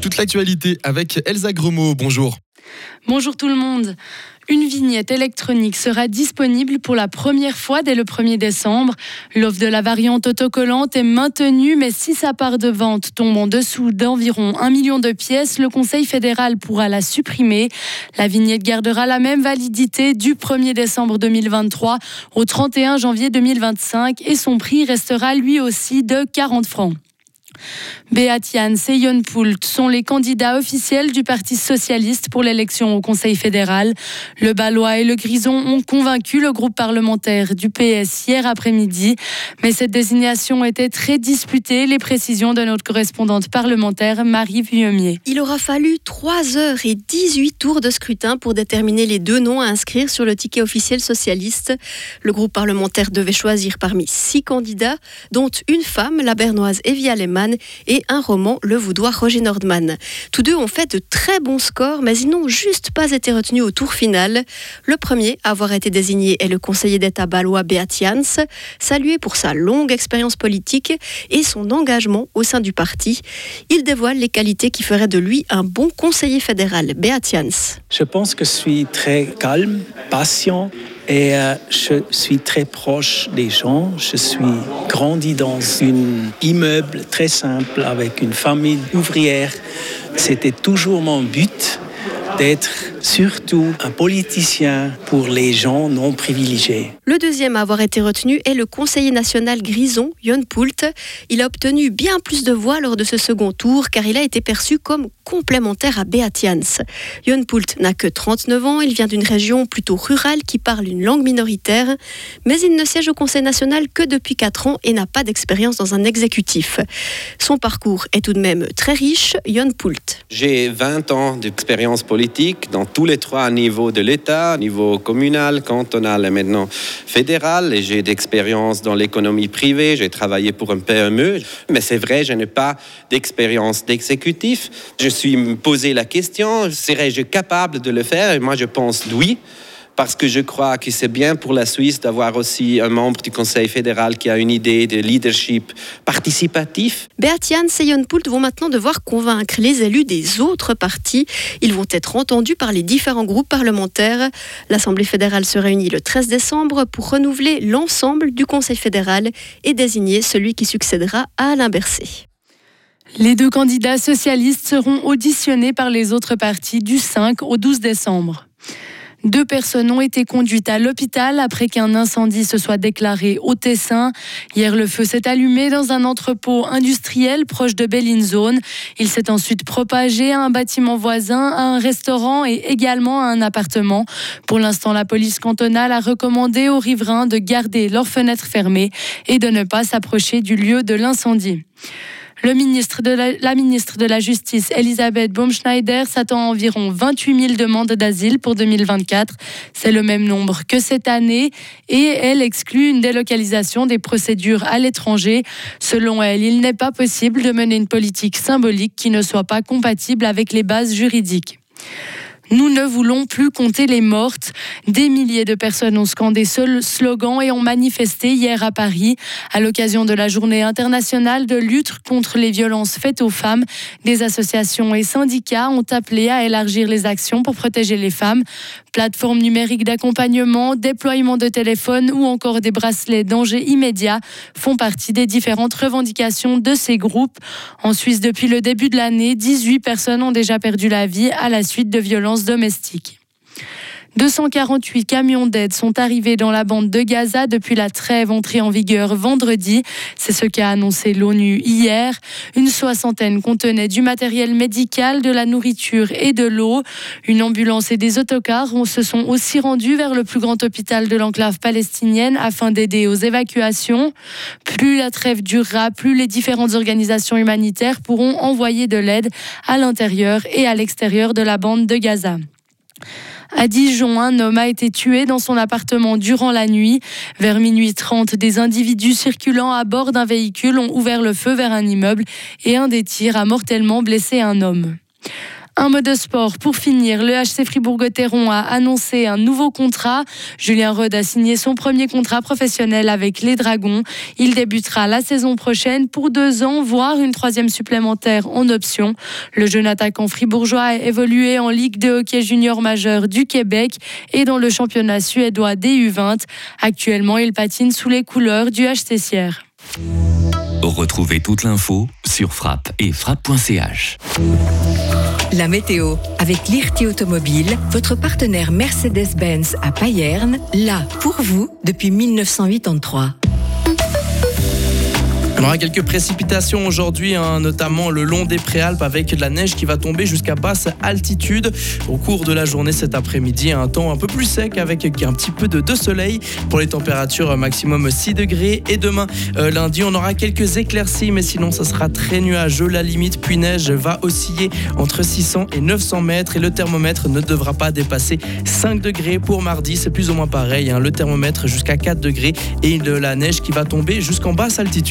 Toute l'actualité avec Elsa Gremaud. Bonjour. Bonjour tout le monde. Une vignette électronique sera disponible pour la première fois dès le 1er décembre. L'offre de la variante autocollante est maintenue, mais si sa part de vente tombe en dessous d'environ 1 million de pièces, le Conseil fédéral pourra la supprimer. La vignette gardera la même validité du 1er décembre 2023 au 31 janvier 2025 et son prix restera lui aussi de 40 francs. Yon Poult sont les candidats officiels du Parti socialiste pour l'élection au Conseil fédéral. Le Balois et le Grison ont convaincu le groupe parlementaire du PS hier après-midi, mais cette désignation était très disputée. Les précisions de notre correspondante parlementaire Marie Vuillemier. Il aura fallu 3 heures et 18 tours de scrutin pour déterminer les deux noms à inscrire sur le ticket officiel socialiste. Le groupe parlementaire devait choisir parmi six candidats, dont une femme, la bernoise Evia Lehmann, et un roman, Le Voudoir Roger Nordman. Tous deux ont fait de très bons scores, mais ils n'ont juste pas été retenus au tour final. Le premier à avoir été désigné est le conseiller d'État balois Beat Jans, salué pour sa longue expérience politique et son engagement au sein du parti. Il dévoile les qualités qui feraient de lui un bon conseiller fédéral. Beat Jans. Je pense que je suis très calme, patient et euh, je suis très proche des gens. Je suis grandi dans un immeuble très simple avec une famille ouvrière. C'était toujours mon but d'être surtout un politicien pour les gens non privilégiés. Le deuxième à avoir été retenu est le conseiller national Grison, Jon Poult. Il a obtenu bien plus de voix lors de ce second tour car il a été perçu comme complémentaire à Beat Jans. Jon Poult n'a que 39 ans, il vient d'une région plutôt rurale qui parle une langue minoritaire, mais il ne siège au Conseil national que depuis 4 ans et n'a pas d'expérience dans un exécutif. Son parcours est tout de même très riche, Jon Poult. J'ai 20 ans d'expérience politique dans tous les trois niveaux de l'État, niveau communal, cantonal et maintenant fédéral. Et j'ai d'expérience dans l'économie privée, j'ai travaillé pour un PME. Mais c'est vrai, je n'ai pas d'expérience d'exécutif. Je suis posé la question, serais-je capable de le faire? Et moi, je pense oui parce que je crois que c'est bien pour la Suisse d'avoir aussi un membre du Conseil fédéral qui a une idée de leadership participatif. Beatian et Poult vont maintenant devoir convaincre les élus des autres partis. Ils vont être entendus par les différents groupes parlementaires. L'Assemblée fédérale se réunit le 13 décembre pour renouveler l'ensemble du Conseil fédéral et désigner celui qui succédera à Alain Berset. Les deux candidats socialistes seront auditionnés par les autres partis du 5 au 12 décembre. Deux personnes ont été conduites à l'hôpital après qu'un incendie se soit déclaré au Tessin. Hier, le feu s'est allumé dans un entrepôt industriel proche de Bellinzone. Il s'est ensuite propagé à un bâtiment voisin, à un restaurant et également à un appartement. Pour l'instant, la police cantonale a recommandé aux riverains de garder leurs fenêtres fermées et de ne pas s'approcher du lieu de l'incendie. La, ministre de la Justice, Elisabeth Baumschneider, s'attend à environ 28 000 demandes d'asile pour 2024. C'est le même nombre que cette année et elle exclut une délocalisation des procédures à l'étranger. Selon elle, il n'est pas possible de mener une politique symbolique qui ne soit pas compatible avec les bases juridiques. Nous ne voulons plus compter les mortes. Des milliers de personnes ont scandé ce slogan et ont manifesté hier à Paris. À l'occasion de la journée internationale de lutte contre les violences faites aux femmes, des associations et syndicats ont appelé à élargir les actions pour protéger les femmes. Plateformes numériques d'accompagnement, déploiement de téléphones ou encore des bracelets danger immédiat font partie des différentes revendications de ces groupes. En Suisse, depuis le début de l'année, 18 personnes ont déjà perdu la vie à la suite de violences domestique. 248 camions d'aide sont arrivés dans la bande de Gaza depuis la trêve entrée en vigueur vendredi. C'est ce qu'a annoncé l'ONU hier. Une soixantaine contenait du matériel médical, de la nourriture et de l'eau. Une ambulance et des autocars se sont aussi rendus vers le plus grand hôpital de l'enclave palestinienne afin d'aider aux évacuations. Plus la trêve durera, plus les différentes organisations humanitaires pourront envoyer de l'aide à l'intérieur et à l'extérieur de la bande de Gaza. À Dijon, un homme a été tué dans son appartement durant la nuit. Vers minuit 30, des individus circulant à bord d'un véhicule ont ouvert le feu vers un immeuble et un des tirs a mortellement blessé un homme. Un mot de sport pour finir. Le HC Fribourg-Gotteron a annoncé un nouveau contrat. Julien Rod a signé son premier contrat professionnel avec les Dragons. Il débutera la saison prochaine pour deux ans, voire une troisième supplémentaire en option. Le jeune attaquant fribourgeois a évolué en Ligue de hockey junior majeur du Québec et dans le championnat suédois DU20. Actuellement, il patine sous les couleurs du HC Sierre. Retrouvez toute l'info sur frappe et frappe.ch. La météo avec l'IRT Automobile, votre partenaire Mercedes-Benz à Payerne, là pour vous depuis 1983. On aura quelques précipitations aujourd'hui, hein, notamment le long des préalpes avec de la neige qui va tomber jusqu'à basse altitude. Au cours de la journée cet après-midi, un temps un peu plus sec avec un petit peu de, soleil pour les températures maximum 6 degrés. Et demain, euh, lundi, on aura quelques éclaircies, mais sinon, ça sera très nuageux. La limite puis neige va osciller entre 600 et 900 mètres et le thermomètre ne devra pas dépasser 5 degrés pour mardi. C'est plus ou moins pareil. Hein, le thermomètre jusqu'à 4 degrés et de la neige qui va tomber jusqu'en basse altitude.